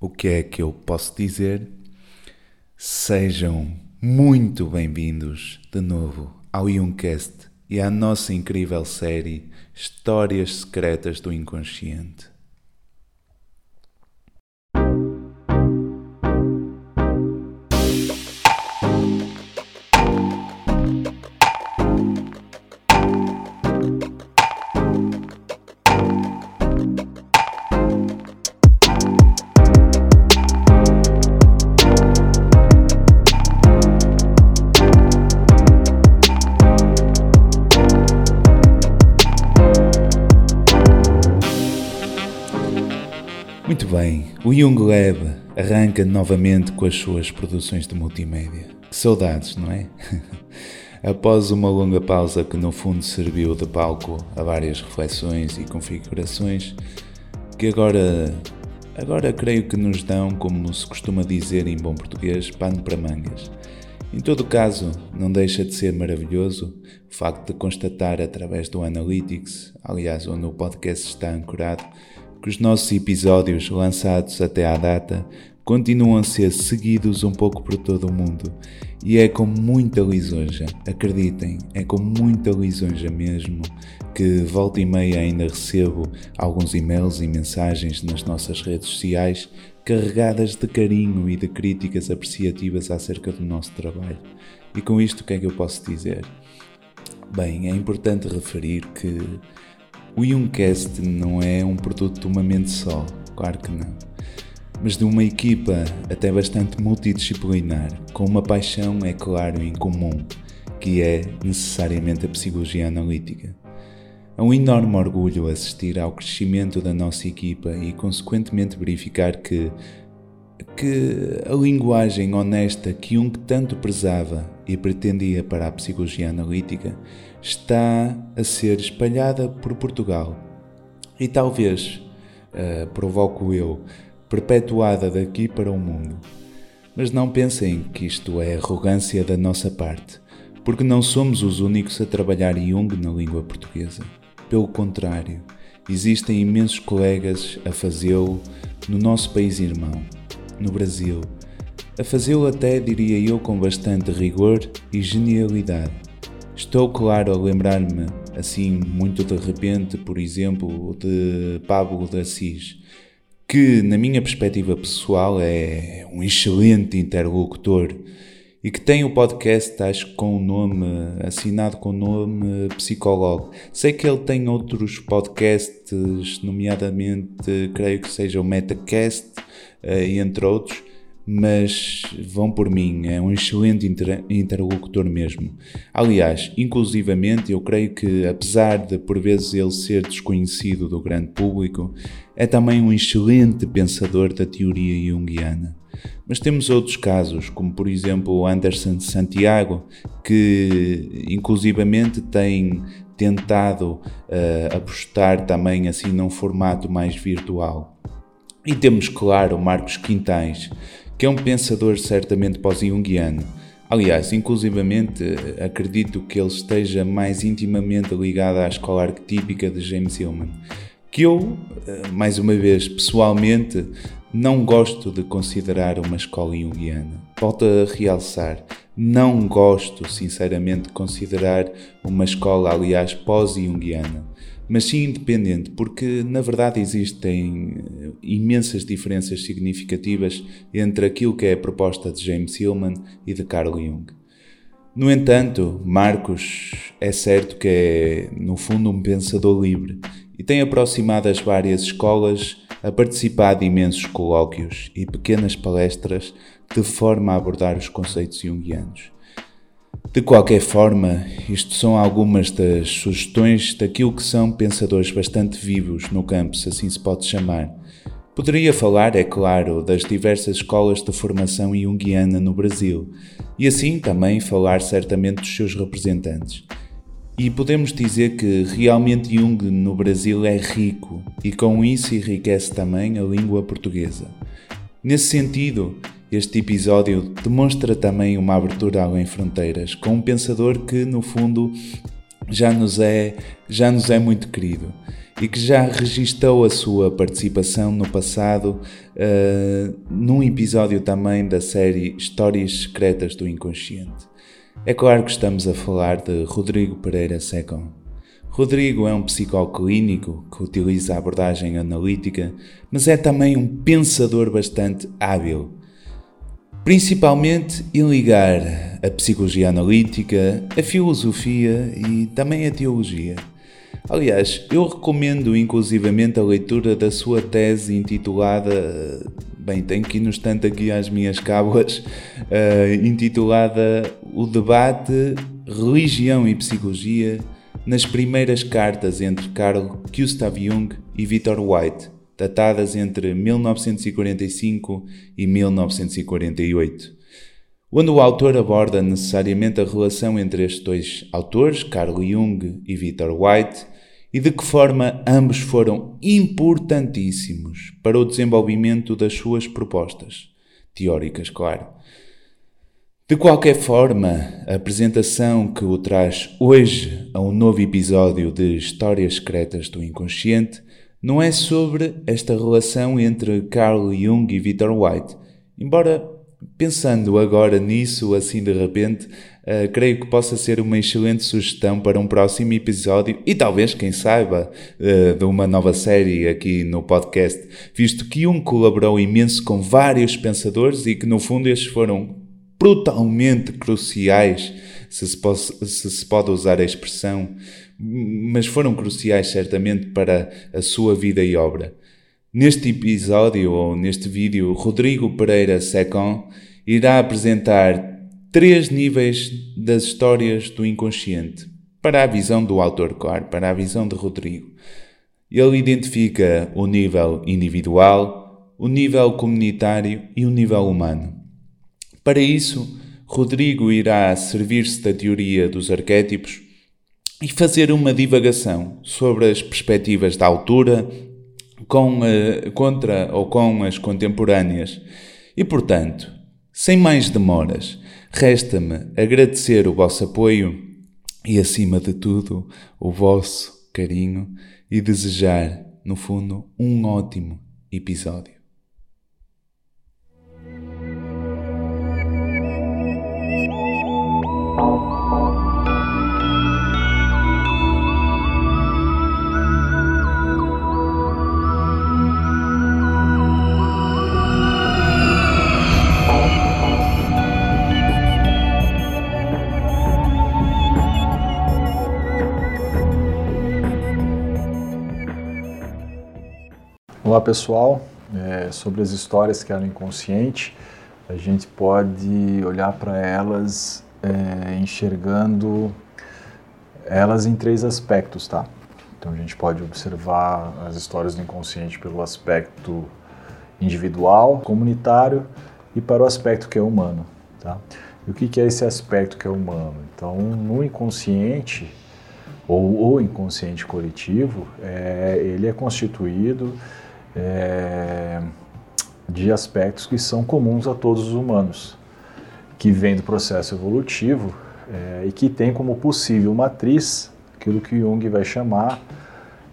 o que é que eu posso dizer? Sejam muito bem-vindos de novo ao Youngcast e à nossa incrível série Histórias Secretas do Inconsciente. Young Lab arranca novamente com as suas produções de multimédia. Que saudades, não é? Após uma longa pausa que no fundo serviu de palco a várias reflexões e configurações, que agora, agora creio que nos dão, como se costuma dizer em bom português, pano para mangas. Em todo caso, não deixa de ser maravilhoso o facto de constatar através do Analytics, aliás, onde o podcast está ancorado, que os nossos episódios lançados até à data continuam a ser seguidos um pouco por todo o mundo e é com muita lisonja, acreditem, é com muita lisonja mesmo que volta e meia ainda recebo alguns e-mails e mensagens nas nossas redes sociais carregadas de carinho e de críticas apreciativas acerca do nosso trabalho. E com isto o que é que eu posso dizer? Bem, é importante referir que o Youngcast não é um produto de uma mente só, claro que não, mas de uma equipa até bastante multidisciplinar, com uma paixão, é claro, em comum, que é necessariamente a psicologia analítica. É um enorme orgulho assistir ao crescimento da nossa equipa e, consequentemente, verificar que, que a linguagem honesta que Jung tanto prezava e pretendia para a psicologia analítica está a ser espalhada por Portugal e talvez, uh, provoco eu, perpetuada daqui para o mundo. Mas não pensem que isto é arrogância da nossa parte, porque não somos os únicos a trabalhar Jung na língua portuguesa. Pelo contrário, existem imensos colegas a fazê-lo no nosso país irmão, no Brasil, a fazê-lo até, diria eu, com bastante rigor e genialidade Estou, claro, a lembrar-me, assim, muito de repente, por exemplo, de Pablo de Assis, que, na minha perspectiva pessoal, é um excelente interlocutor e que tem o podcast, acho com o nome, assinado com o nome Psicólogo. Sei que ele tem outros podcasts, nomeadamente, creio que seja o Metacast, entre outros, mas vão por mim, é um excelente inter interlocutor mesmo. Aliás, inclusivamente, eu creio que, apesar de por vezes ele ser desconhecido do grande público, é também um excelente pensador da teoria junguiana. Mas temos outros casos, como por exemplo o Anderson Santiago, que inclusivamente tem tentado uh, apostar também assim num formato mais virtual. E temos, claro, Marcos Quintais, que é um pensador certamente pós-junguiano. Aliás, inclusivamente, acredito que ele esteja mais intimamente ligado à escola arquetípica de James Hillman, que eu, eh, mais uma vez, pessoalmente, não gosto de considerar uma escola junguiana. Volto a realçar, não gosto, sinceramente, de considerar uma escola, aliás, pós-junguiana mas sim independente, porque na verdade existem eh, imensas diferenças significativas entre aquilo que é a proposta de James Hillman e de Carl Jung. No entanto, Marcos é certo que é, no fundo, um pensador livre e tem aproximado as várias escolas a participar de imensos colóquios e pequenas palestras de forma a abordar os conceitos junguianos. De qualquer forma, isto são algumas das sugestões daquilo que são pensadores bastante vivos no campo, se assim se pode chamar. Poderia falar, é claro, das diversas escolas de formação junguiana no Brasil, e assim também falar certamente dos seus representantes. E podemos dizer que realmente Jung no Brasil é rico e com isso enriquece também a língua portuguesa. Nesse sentido, este episódio demonstra também uma abertura além fronteiras, com um pensador que, no fundo, já nos é, já nos é muito querido e que já registou a sua participação no passado uh, num episódio também da série Histórias Secretas do Inconsciente. É claro que estamos a falar de Rodrigo Pereira Secon. Rodrigo é um psicólogo clínico que utiliza a abordagem analítica, mas é também um pensador bastante hábil principalmente em ligar a psicologia analítica, a filosofia e também a teologia. Aliás, eu recomendo inclusivamente a leitura da sua tese intitulada, bem, tenho que ir no estante aqui às minhas cábulas, uh, intitulada O Debate Religião e Psicologia nas primeiras cartas entre Carl Gustav Jung e Victor White, datadas entre 1945 e 1948, onde o autor aborda necessariamente a relação entre estes dois autores, Carl Jung e Victor White, e de que forma ambos foram importantíssimos para o desenvolvimento das suas propostas, teóricas, claro. De qualquer forma, a apresentação que o traz hoje a um novo episódio de Histórias Secretas do Inconsciente não é sobre esta relação entre Carl Jung e Victor White. Embora, pensando agora nisso, assim de repente, uh, creio que possa ser uma excelente sugestão para um próximo episódio e talvez, quem saiba, uh, de uma nova série aqui no podcast, visto que Jung colaborou imenso com vários pensadores e que, no fundo, estes foram brutalmente cruciais, se se, se se pode usar a expressão, mas foram cruciais certamente para a sua vida e obra. Neste episódio ou neste vídeo, Rodrigo Pereira Secon irá apresentar três níveis das histórias do inconsciente, para a visão do autor, claro, para a visão de Rodrigo. Ele identifica o nível individual, o nível comunitário e o nível humano. Para isso, Rodrigo irá servir-se da teoria dos arquétipos e fazer uma divagação sobre as perspectivas da altura com, uh, contra ou com as contemporâneas. E, portanto, sem mais demoras, resta-me agradecer o vosso apoio e, acima de tudo, o vosso carinho e desejar, no fundo, um ótimo episódio. Olá pessoal, é, sobre as histórias que eram inconsciente, a gente pode olhar para elas é, enxergando elas em três aspectos, tá? Então a gente pode observar as histórias do inconsciente pelo aspecto individual, comunitário e para o aspecto que é humano, tá? E o que, é esse aspecto que é humano? Então no inconsciente ou o inconsciente coletivo, é, ele é constituído é, de aspectos que são comuns a todos os humanos, que vem do processo evolutivo é, e que tem como possível matriz aquilo que Jung vai chamar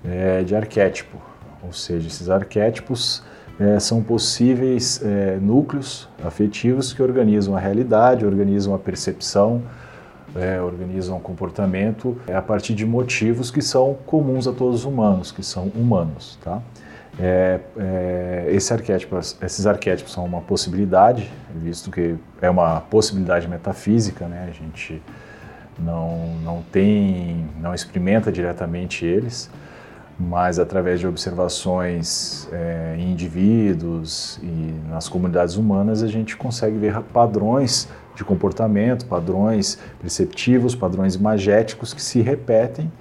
é, de arquétipo, ou seja, esses arquétipos é, são possíveis é, núcleos afetivos que organizam a realidade, organizam a percepção, é, organizam o comportamento é, a partir de motivos que são comuns a todos os humanos, que são humanos, tá? É, é, esse arquétipo, esses arquétipos são uma possibilidade, visto que é uma possibilidade metafísica, né? A gente não, não tem, não experimenta diretamente eles, mas através de observações é, em indivíduos e nas comunidades humanas a gente consegue ver padrões de comportamento, padrões perceptivos, padrões imagéticos que se repetem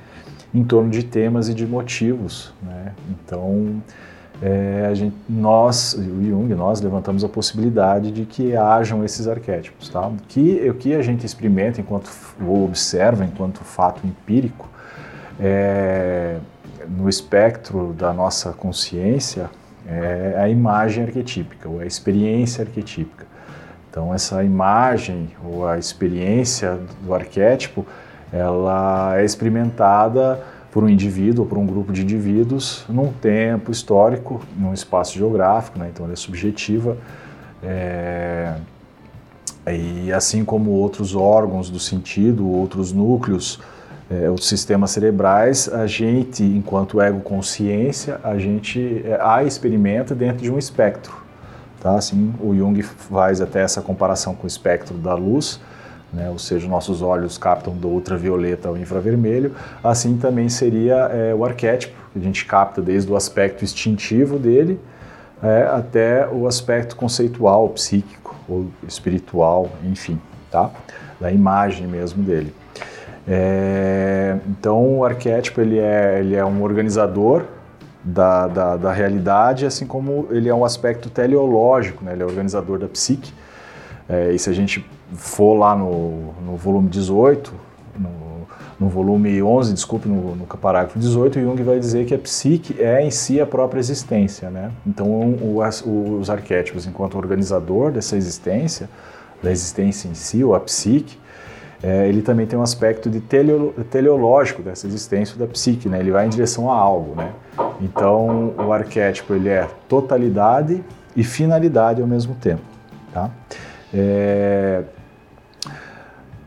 em torno de temas e de motivos. Né? Então, é, gente, nós, o Jung, nós levantamos a possibilidade de que hajam esses arquétipos. Tá? Que, o que a gente experimenta enquanto ou observa enquanto fato empírico é, no espectro da nossa consciência é a imagem arquetípica ou a experiência arquetípica. Então, essa imagem ou a experiência do arquétipo ela é experimentada por um indivíduo ou por um grupo de indivíduos num tempo histórico, num espaço geográfico, né? então ela é subjetiva. É... E assim como outros órgãos do sentido, outros núcleos, é, os sistemas cerebrais, a gente, enquanto ego consciência, a gente é, a experimenta dentro de um espectro. Tá? Assim, o Jung faz até essa comparação com o espectro da luz, né? ou seja, nossos olhos captam do ultravioleta ao infravermelho. Assim também seria é, o arquétipo, que a gente capta desde o aspecto instintivo dele é, até o aspecto conceitual, psíquico ou espiritual, enfim, tá? da imagem mesmo dele. É, então o arquétipo ele é, ele é um organizador da, da, da, realidade, assim como ele é um aspecto teleológico, né? ele é organizador da psique. E se a gente for lá no, no volume 18, no, no, volume 11, desculpe, no, no parágrafo 18, Jung vai dizer que a psique é em si a própria existência. Né? Então o, os arquétipos, enquanto organizador dessa existência, da existência em si, ou a psique, é, ele também tem um aspecto de teleo, teleológico dessa existência da psique, né? ele vai em direção a algo. Né? Então, o arquétipo ele é totalidade e finalidade ao mesmo tempo. Tá? É,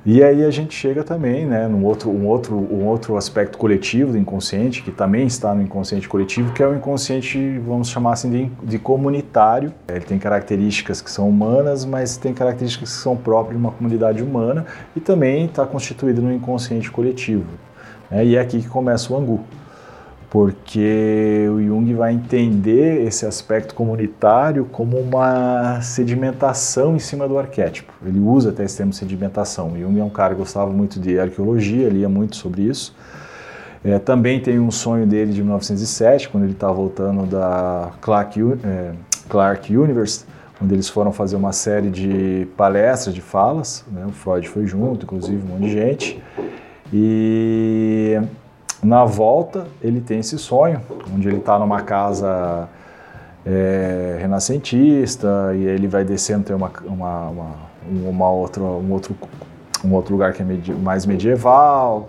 e aí a gente chega também, né, num outro, um, outro, um outro aspecto coletivo do inconsciente, que também está no inconsciente coletivo, que é o inconsciente, vamos chamar assim, de, de comunitário. Ele tem características que são humanas, mas tem características que são próprias de uma comunidade humana e também está constituído no inconsciente coletivo. Né, e é aqui que começa o angu porque o Jung vai entender esse aspecto comunitário como uma sedimentação em cima do arquétipo. Ele usa até esse termo sedimentação. O Jung é um cara que gostava muito de arqueologia, lia muito sobre isso. É, também tem um sonho dele de 1907, quando ele está voltando da Clark, é, Clark Universe, onde eles foram fazer uma série de palestras, de falas. Né? O Freud foi junto, inclusive um monte de gente. E na volta, ele tem esse sonho, onde ele está numa casa é, renascentista e ele vai descendo, tem uma, uma, uma, uma outra, um, outro, um outro lugar que é medi mais medieval.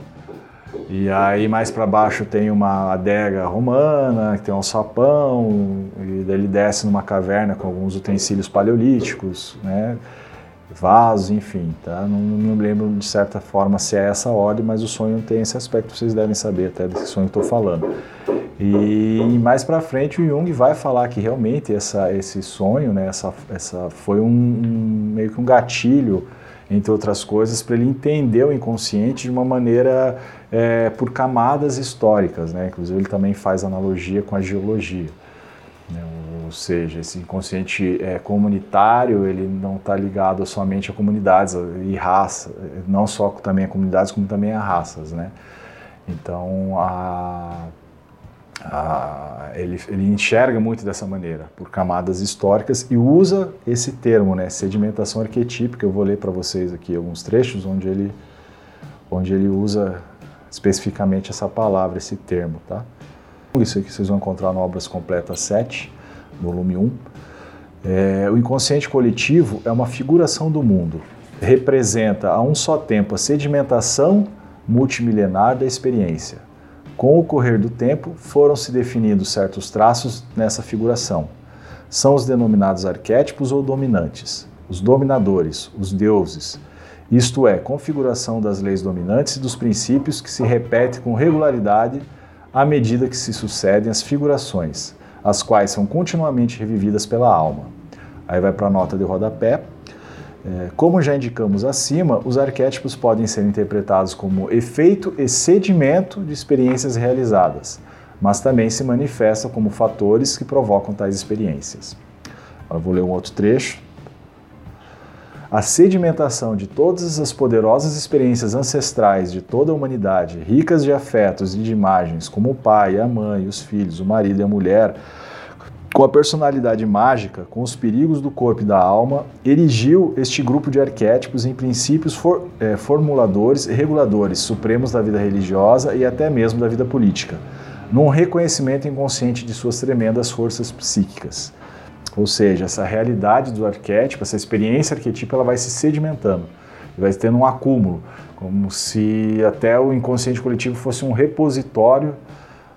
E aí mais para baixo tem uma adega romana, que tem um sapão, e daí ele desce numa caverna com alguns utensílios paleolíticos, né? Vasos, enfim, tá? Não, não me lembro de certa forma se é essa ordem, mas o sonho tem esse aspecto, vocês devem saber até desse sonho que estou falando. E mais para frente o Jung vai falar que realmente essa, esse sonho, né, essa, essa foi um, um meio que um gatilho, entre outras coisas, para ele entender o inconsciente de uma maneira é, por camadas históricas, né? Inclusive ele também faz analogia com a geologia. Ou seja, esse inconsciente é, comunitário, ele não está ligado somente a comunidades e raças, não só também a comunidades, como também a raças, né? Então, a, a, ele, ele enxerga muito dessa maneira, por camadas históricas, e usa esse termo, né, sedimentação arquetípica. Eu vou ler para vocês aqui alguns trechos onde ele, onde ele usa especificamente essa palavra, esse termo, tá? Isso aqui vocês vão encontrar no Obras Completas 7, volume 1. É, o inconsciente coletivo é uma figuração do mundo. Representa a um só tempo a sedimentação multimilenar da experiência. Com o correr do tempo, foram se definindo certos traços nessa figuração. São os denominados arquétipos ou dominantes, os dominadores, os deuses, isto é, configuração das leis dominantes e dos princípios que se repetem com regularidade à medida que se sucedem as figurações, as quais são continuamente revividas pela alma. Aí vai para a nota de rodapé. É, como já indicamos acima, os arquétipos podem ser interpretados como efeito e sedimento de experiências realizadas, mas também se manifestam como fatores que provocam tais experiências. Agora vou ler um outro trecho. A sedimentação de todas as poderosas experiências ancestrais de toda a humanidade, ricas de afetos e de imagens, como o pai, a mãe, os filhos, o marido e a mulher, com a personalidade mágica, com os perigos do corpo e da alma, erigiu este grupo de arquétipos em princípios for, é, formuladores e reguladores supremos da vida religiosa e até mesmo da vida política, num reconhecimento inconsciente de suas tremendas forças psíquicas. Ou seja, essa realidade do arquétipo, essa experiência arquetípica, ela vai se sedimentando. vai tendo um acúmulo, como se até o inconsciente coletivo fosse um repositório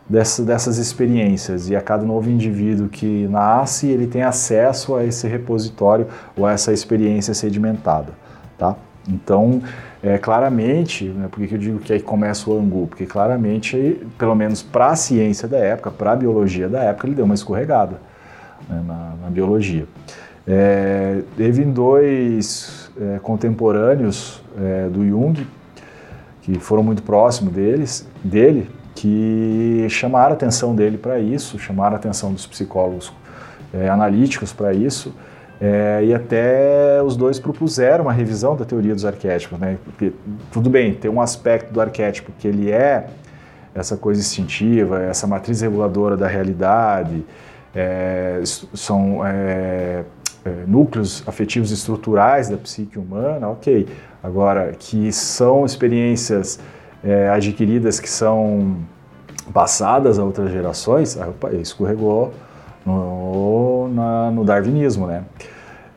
dessas, dessas experiências e a cada novo indivíduo que nasce ele tem acesso a esse repositório ou a essa experiência sedimentada, tá? Então, é, claramente, né, por que eu digo que aí começa o angu? Porque claramente, pelo menos para a ciência da época, para a biologia da época, ele deu uma escorregada né, na, na, biologia. É, teve dois é, contemporâneos é, do Jung, que foram muito próximos deles, dele, que chamaram a atenção dele para isso, chamaram a atenção dos psicólogos é, analíticos para isso, é, e até os dois propuseram uma revisão da teoria dos arquétipos. Né? Porque, tudo bem, tem um aspecto do arquétipo que ele é essa coisa instintiva, essa matriz reguladora da realidade, é, são é, é, núcleos afetivos estruturais da psique humana, ok. Agora, que são experiências é, adquiridas que são passadas a outras gerações, opa, escorregou no, na, no darwinismo, né?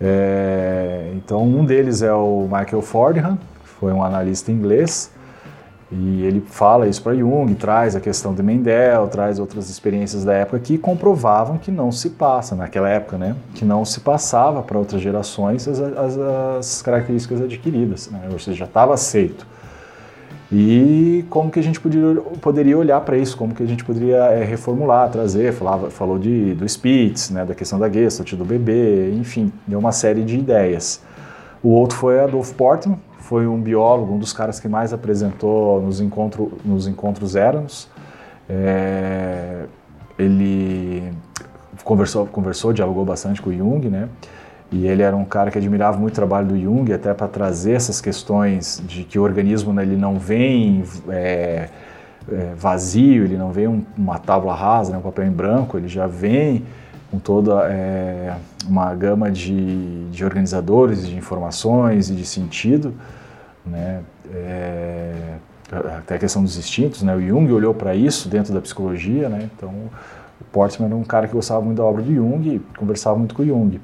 É, então um deles é o Michael Fordham, que foi um analista inglês, e ele fala isso para Jung, traz a questão de Mendel, traz outras experiências da época que comprovavam que não se passa, naquela época, né? Que não se passava para outras gerações as, as, as características adquiridas, né? ou seja, já estava aceito. E como que a gente poderia, poderia olhar para isso, como que a gente poderia é, reformular, trazer, falava, falou de, do Spitz, né, da questão da Gestalt, do bebê, enfim, deu uma série de ideias. O outro foi Adolf Portman, foi um biólogo, um dos caras que mais apresentou nos, encontro, nos encontros Eranos. É, ele conversou, conversou, dialogou bastante com o Jung, né? E ele era um cara que admirava muito o trabalho do Jung, até para trazer essas questões de que o organismo né, ele não vem é, é, vazio, ele não vem um, uma tábua rasa, né, um papel em branco, ele já vem com toda é, uma gama de, de organizadores, de informações e de sentido, né? É, até a questão dos instintos, né? O Jung olhou para isso dentro da psicologia, né? Então, o Portman era um cara que gostava muito da obra do Jung e conversava muito com o Jung.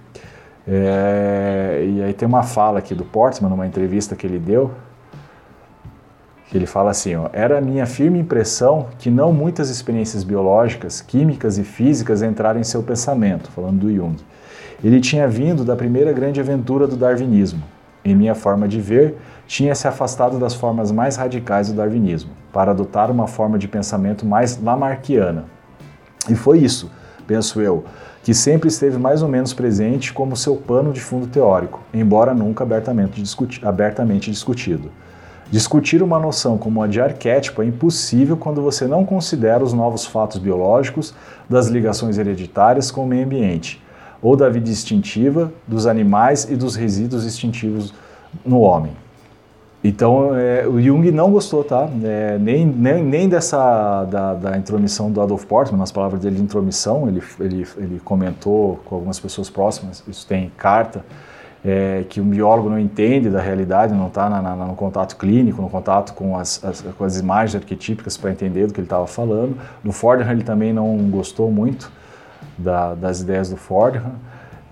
É, e aí tem uma fala aqui do Portsman, numa entrevista que ele deu, ele fala assim, ó, era a minha firme impressão que não muitas experiências biológicas, químicas e físicas entraram em seu pensamento, falando do Jung. Ele tinha vindo da primeira grande aventura do darwinismo. Em minha forma de ver, tinha se afastado das formas mais radicais do darwinismo, para adotar uma forma de pensamento mais lamarquiana. E foi isso, penso eu, que sempre esteve mais ou menos presente como seu pano de fundo teórico, embora nunca abertamente, discuti abertamente discutido. Discutir uma noção como a de arquétipo é impossível quando você não considera os novos fatos biológicos das ligações hereditárias com o meio ambiente, ou da vida instintiva dos animais e dos resíduos instintivos no homem. Então, é, o Jung não gostou, tá? É, nem, nem, nem dessa da, da, intromissão do Adolf Portman, nas palavras dele de intromissão, ele, ele, ele comentou com algumas pessoas próximas, isso tem carta, é, que um biólogo não entende da realidade, não está no contato clínico, no contato com as, as, com as imagens arquetípicas para entender do que ele estava falando. Do Fordham ele também não gostou muito da, das ideias do Fordham.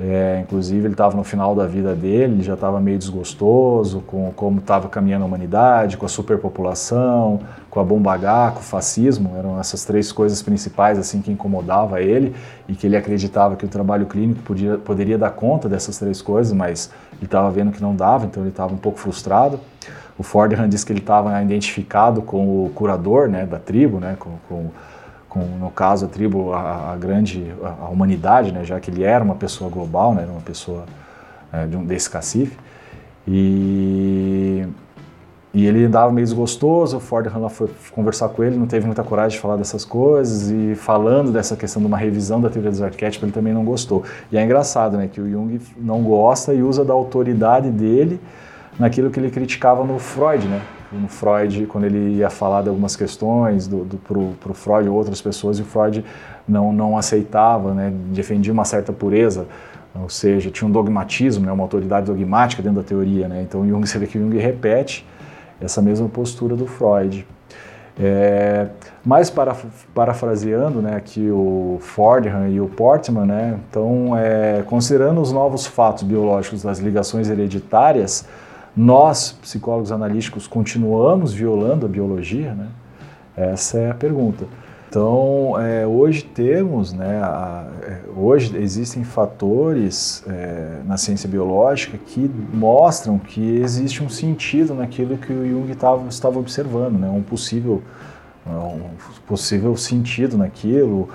É, inclusive, ele estava no final da vida dele, ele já estava meio desgostoso com como estava caminhando a humanidade, com a superpopulação, com a bomba H, com o fascismo. Eram essas três coisas principais assim que incomodava ele e que ele acreditava que o trabalho clínico podia, poderia dar conta dessas três coisas, mas ele estava vendo que não dava, então ele estava um pouco frustrado. O Fordham disse que ele estava identificado com o curador né, da tribo, né, com, com com, no caso, a tribo, a, a grande, a, a, humanidade, né, já que ele era uma pessoa global, né, era uma pessoa é, de um, desse cacife. E, e ele andava meio desgostoso, o Ford Hanna foi conversar com ele, não teve muita coragem de falar dessas coisas, e falando dessa questão de uma revisão da teoria dos arquétipos, ele também não gostou. E é engraçado, né, que o Jung não gosta e usa da autoridade dele naquilo que ele criticava no Freud, né, no Freud, quando ele ia falar de algumas questões do, do, para o Freud ou outras pessoas, e o Freud não, não aceitava, né, defendia uma certa pureza, ou seja, tinha um dogmatismo, né, uma autoridade dogmática dentro da teoria. Né, então Jung, você vê que Jung repete essa mesma postura do Freud. É, mas para, parafraseando né, aqui o Fordham e o Portman, né, então, é, considerando os novos fatos biológicos das ligações hereditárias, nós, psicólogos analíticos, continuamos violando a biologia? Né? Essa é a pergunta. Então, é, hoje temos, né, a, é, hoje existem fatores é, na ciência biológica que mostram que existe um sentido naquilo que o Jung tava, estava observando, né, um possível, um possível sentido naquilo,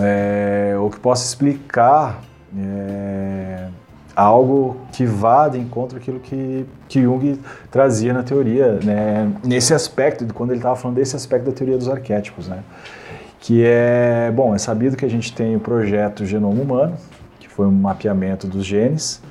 é, ou que possa explicar é, algo que vá de encontro àquilo que, que Jung trazia na teoria, né? nesse aspecto, quando ele estava falando desse aspecto da teoria dos arquétipos, né? que é, bom, é sabido que a gente tem o projeto Genoma Humano, que foi um mapeamento dos genes,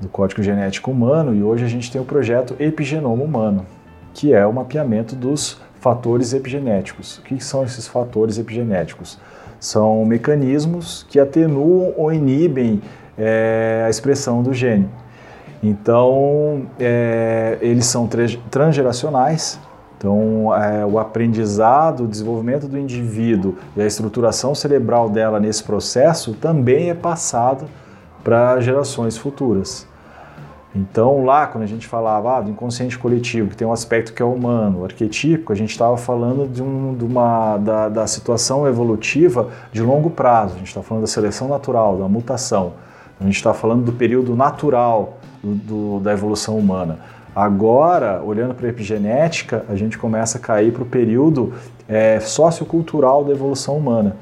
do código genético humano, e hoje a gente tem o projeto Epigenoma Humano, que é o mapeamento dos fatores epigenéticos. O que são esses fatores epigenéticos? São mecanismos que atenuam ou inibem é, a expressão do gene. Então, é, eles são transgeracionais, então, é, o aprendizado, o desenvolvimento do indivíduo e a estruturação cerebral dela nesse processo também é passado para gerações futuras. Então, lá, quando a gente falava ah, do inconsciente coletivo, que tem um aspecto que é humano, arquetípico, a gente estava falando de, um, de uma, da, da situação evolutiva de longo prazo, a gente está falando da seleção natural, da mutação. A gente está falando do período natural do, do, da evolução humana. Agora, olhando para a epigenética, a gente começa a cair para o período é, sociocultural da evolução humana.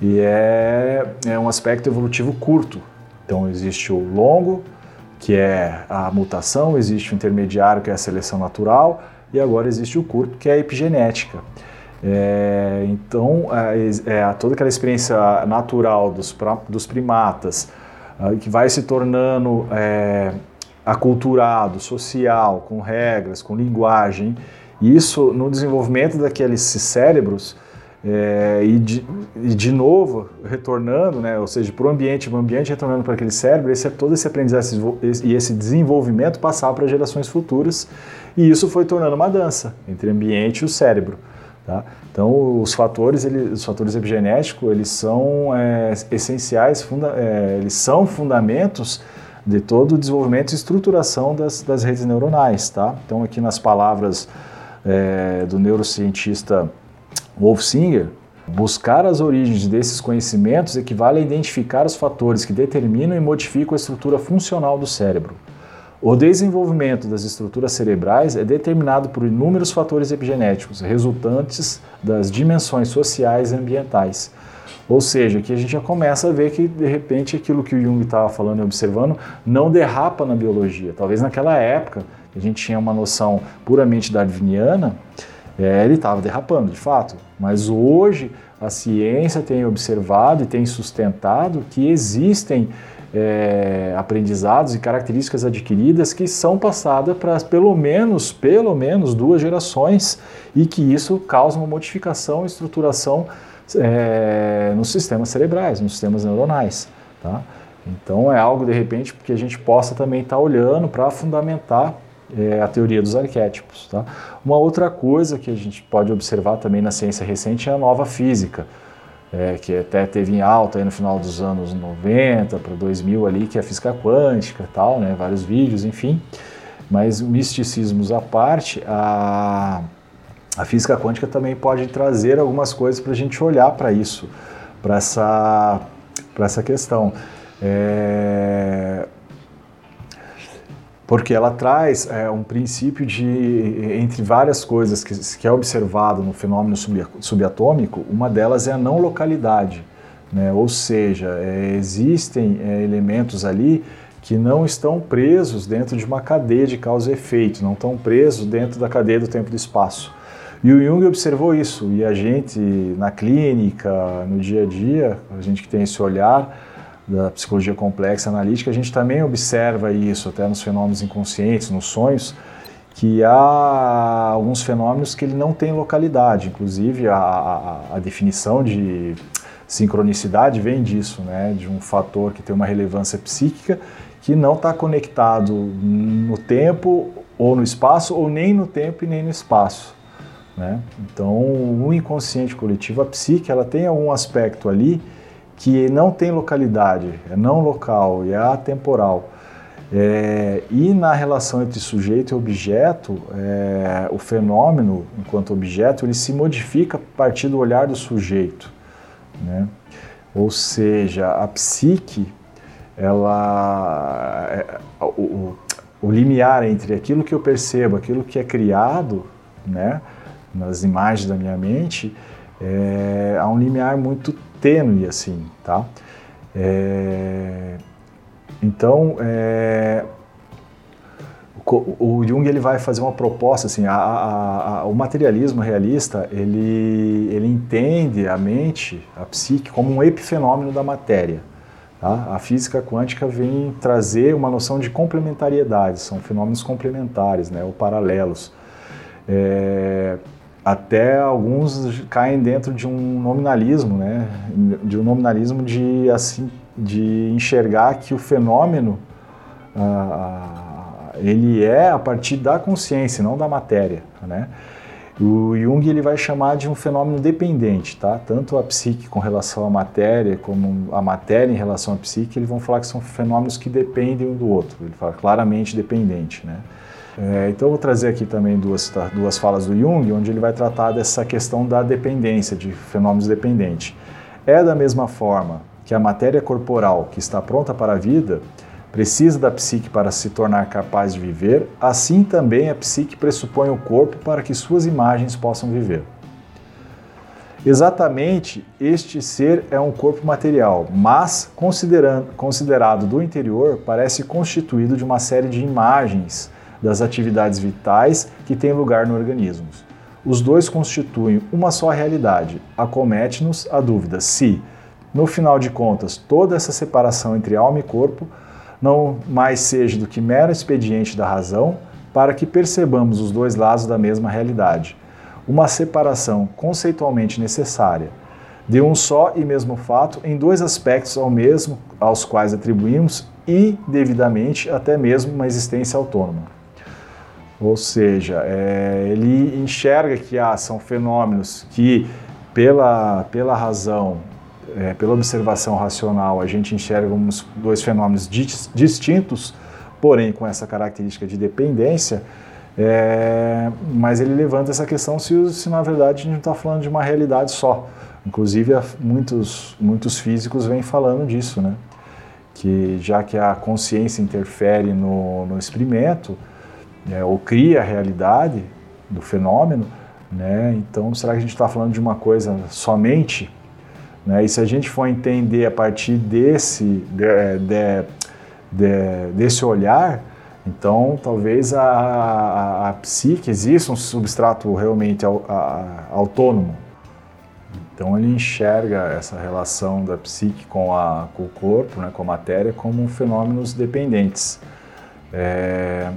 E é, é um aspecto evolutivo curto. Então, existe o longo, que é a mutação, existe o intermediário, que é a seleção natural, e agora existe o curto, que é a epigenética. É, então, é, é, toda aquela experiência natural dos, dos primatas, que vai se tornando é, aculturado, social, com regras, com linguagem, isso no desenvolvimento daqueles cérebros é, e, de, e, de, novo retornando, né, ou seja, para o ambiente, o ambiente retornando para aquele cérebro, esse, todo esse aprendizado e esse desenvolvimento passar para gerações futuras e isso foi tornando uma dança entre ambiente e o cérebro. Tá? Então, os fatores, ele, os fatores epigenéticos, eles são é, essenciais, funda, é, eles são fundamentos de todo o desenvolvimento e estruturação das, das redes neuronais. Tá? Então, aqui nas palavras é, do neurocientista Wolf Singer, buscar as origens desses conhecimentos equivale a identificar os fatores que determinam e modificam a estrutura funcional do cérebro. O desenvolvimento das estruturas cerebrais é determinado por inúmeros fatores epigenéticos, resultantes das dimensões sociais e ambientais. Ou seja, que a gente já começa a ver que, de repente, aquilo que o Jung estava falando e observando não derrapa na biologia. Talvez naquela época, a gente tinha uma noção puramente darwiniana, é, ele estava derrapando, de fato. Mas hoje, a ciência tem observado e tem sustentado que existem é, aprendizados e características adquiridas que são passadas para pelo menos, pelo menos duas gerações e que isso causa uma modificação e estruturação é, nos sistemas cerebrais, nos sistemas neuronais. Tá? Então é algo de repente que a gente possa também estar tá olhando para fundamentar é, a teoria dos arquétipos. Tá? Uma outra coisa que a gente pode observar também na ciência recente é a nova física é, que até teve em alta aí no final dos anos 90 para 2000 ali, que é a física quântica tal, né, vários vídeos, enfim. Mas misticismos à parte, a, a física quântica também pode trazer algumas coisas para a gente olhar para isso, para essa, essa questão. É, porque ela traz é, um princípio de, entre várias coisas que, que é observado no fenômeno sub, subatômico, uma delas é a não localidade, né? ou seja, é, existem é, elementos ali que não estão presos dentro de uma cadeia de causa e efeito, não estão presos dentro da cadeia do tempo e do espaço. E o Jung observou isso, e a gente na clínica, no dia a dia, a gente que tem esse olhar, da psicologia complexa analítica, a gente também observa isso até nos fenômenos inconscientes, nos sonhos, que há alguns fenômenos que ele não tem localidade. Inclusive, a, a, a definição de sincronicidade vem disso, né? de um fator que tem uma relevância psíquica que não está conectado no tempo ou no espaço, ou nem no tempo e nem no espaço. Né? Então, o inconsciente coletivo, a psique, ela tem algum aspecto ali que não tem localidade, é não local e é atemporal. É, e na relação entre sujeito e objeto, é, o fenômeno, enquanto objeto, ele se modifica a partir do olhar do sujeito. Né? Ou seja, a psique, ela, é, o, o, limiar entre aquilo que eu percebo, aquilo que é criado, né, nas imagens da minha mente, é, um limiar muito tênue assim, tá? É, então, é, o, o Jung ele vai fazer uma proposta assim, a, a, a, o materialismo realista ele, ele entende a mente, a psique, como um epifenômeno da matéria. Tá? A física quântica vem trazer uma noção de complementariedade, são fenômenos complementares, né, ou paralelos. É, até alguns caem dentro de um nominalismo, né? de um nominalismo de, assim, de enxergar que o fenômeno ah, ele é a partir da consciência, não da matéria. Né? O Jung ele vai chamar de um fenômeno dependente, tá? Tanto a psique com relação à matéria, como a matéria em relação à psique, eles vão falar que são fenômenos que dependem um do outro. Ele fala claramente dependente, né? É, então, eu vou trazer aqui também duas, tá, duas falas do Jung, onde ele vai tratar dessa questão da dependência, de fenômenos dependentes. É da mesma forma que a matéria corporal, que está pronta para a vida, precisa da psique para se tornar capaz de viver, assim também a psique pressupõe o corpo para que suas imagens possam viver. Exatamente este ser é um corpo material, mas considerado do interior, parece constituído de uma série de imagens das atividades vitais que têm lugar no organismo. Os dois constituem uma só realidade. Acomete-nos a dúvida se, no final de contas, toda essa separação entre alma e corpo não mais seja do que mero expediente da razão para que percebamos os dois lados da mesma realidade. Uma separação conceitualmente necessária de um só e mesmo fato em dois aspectos ao mesmo aos quais atribuímos indevidamente até mesmo uma existência autônoma. Ou seja, é, ele enxerga que ah, são fenômenos que, pela, pela razão, é, pela observação racional, a gente enxerga uns dois fenômenos distintos, porém com essa característica de dependência. É, mas ele levanta essa questão se, se na verdade a gente não está falando de uma realidade só. Inclusive, muitos, muitos físicos vêm falando disso, né? que já que a consciência interfere no, no experimento, né, ou cria a realidade do fenômeno, né? Então, será que a gente está falando de uma coisa somente? Né? E se a gente for entender a partir desse, de, de, de, desse olhar, então talvez a, a, a, psique exista um substrato realmente autônomo. Então ele enxerga essa relação da psique com, a, com o corpo, né, com a matéria, como fenômenos dependentes. É,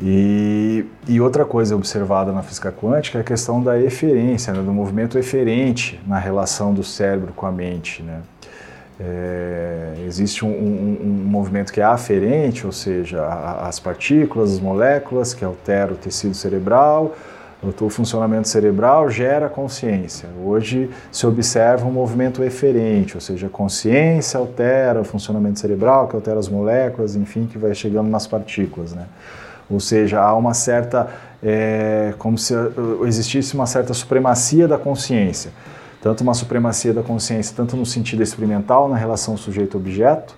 e, e, outra coisa observada na física quântica é a questão da eferência, né, do movimento eferente na relação do cérebro com a mente. Né? É, existe um, um, um, movimento que é aferente, ou seja, a, as partículas, as moléculas que alteram o tecido cerebral, o, funcionamento cerebral gera consciência. Hoje se observa um movimento eferente, ou seja, a consciência altera o funcionamento cerebral, que altera as moléculas, enfim, que vai chegando nas partículas. Né? Ou seja, há uma certa, é, como se uh, existisse uma certa supremacia da consciência. Tanto uma supremacia da consciência, tanto no sentido experimental, na relação sujeito-objeto,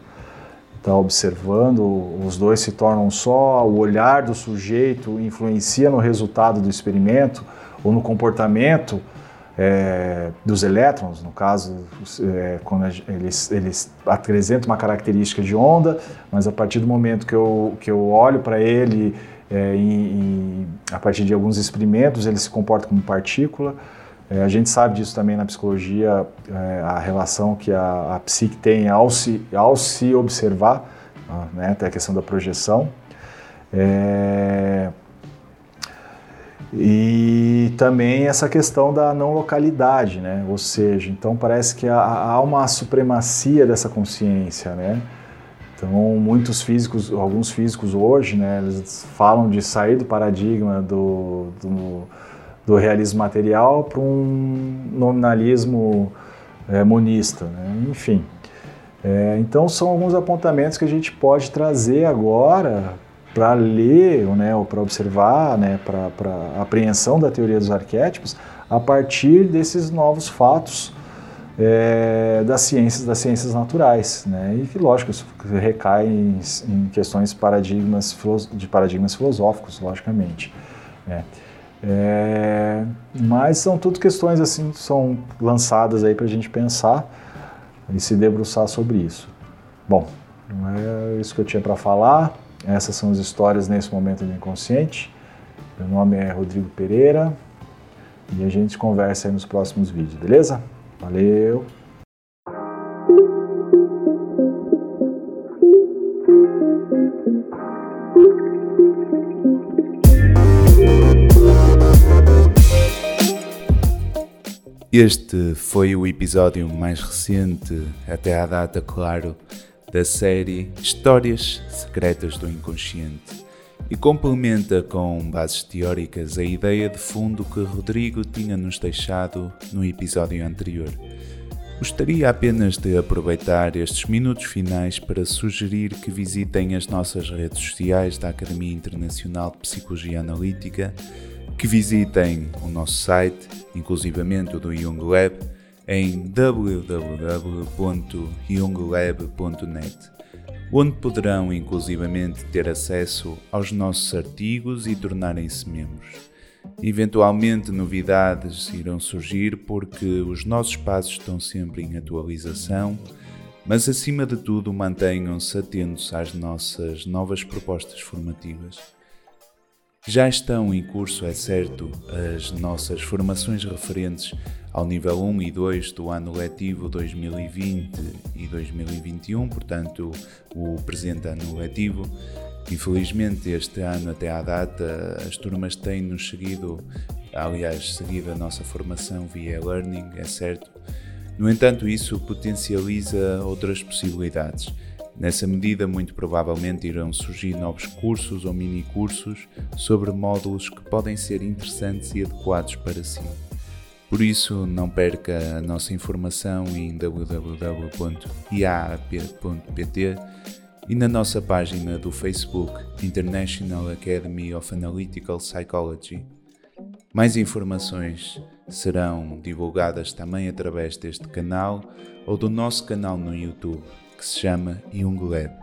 está observando, os dois se tornam só, o olhar do sujeito influencia no resultado do experimento ou no comportamento é, dos elétrons, no caso, é, quando eles, eles apresentam uma característica de onda, mas a partir do momento que eu, que eu olho para ele, é, a partir de alguns experimentos, ele se comporta como partícula. É, a gente sabe disso também na psicologia, é, a relação que a, a psique tem ao se, ao se observar, né, até a questão da projeção. É, e também essa questão da não localidade, né? Ou seja, então parece que há uma supremacia dessa consciência, né? Então, muitos físicos, alguns físicos hoje, né, eles falam de sair do paradigma do, do, do realismo material para um nominalismo é, monista, né? enfim. É, então são alguns apontamentos que a gente pode trazer agora para ler, né, ou para observar, né, para apreensão da teoria dos arquétipos, a partir desses novos fatos é, das ciências das ciências naturais, né? E que lógico isso recai em, em questões paradigmas de paradigmas filosóficos, logicamente. Né? É, mas são tudo questões assim são lançadas aí para a gente pensar e se debruçar sobre isso. Bom, é isso que eu tinha para falar. Essas são as histórias nesse momento do inconsciente. Meu nome é Rodrigo Pereira e a gente conversa aí nos próximos vídeos, beleza? Valeu! Este foi o episódio mais recente, até à data, claro, da série Histórias Secretas do Inconsciente e complementa com bases teóricas a ideia de fundo que Rodrigo tinha nos deixado no episódio anterior. Gostaria apenas de aproveitar estes minutos finais para sugerir que visitem as nossas redes sociais da Academia Internacional de Psicologia Analítica, que visitem o nosso site, inclusivamente o do Young Lab, em www.younglab.net onde poderão inclusivamente ter acesso aos nossos artigos e tornarem-se membros. Eventualmente novidades irão surgir porque os nossos passos estão sempre em atualização, mas acima de tudo mantenham-se atentos às nossas novas propostas formativas. Já estão em curso, é certo, as nossas formações referentes ao nível 1 e 2 do ano letivo 2020 e 2021, portanto, o presente ano letivo. Infelizmente, este ano, até à data, as turmas têm-nos seguido, aliás, seguido a nossa formação via learning, é certo. No entanto, isso potencializa outras possibilidades. Nessa medida, muito provavelmente irão surgir novos cursos ou mini cursos sobre módulos que podem ser interessantes e adequados para si. Por isso, não perca a nossa informação em www.iap.pt e na nossa página do Facebook International Academy of Analytical Psychology. Mais informações serão divulgadas também através deste canal ou do nosso canal no YouTube, que se chama Young Lab.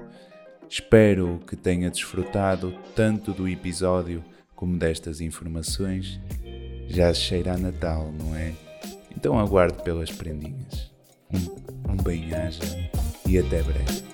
Espero que tenha desfrutado tanto do episódio como destas informações já cheira a Natal, não é? Então aguardo pelas prendinhas. Um, um bem-aja e até breve.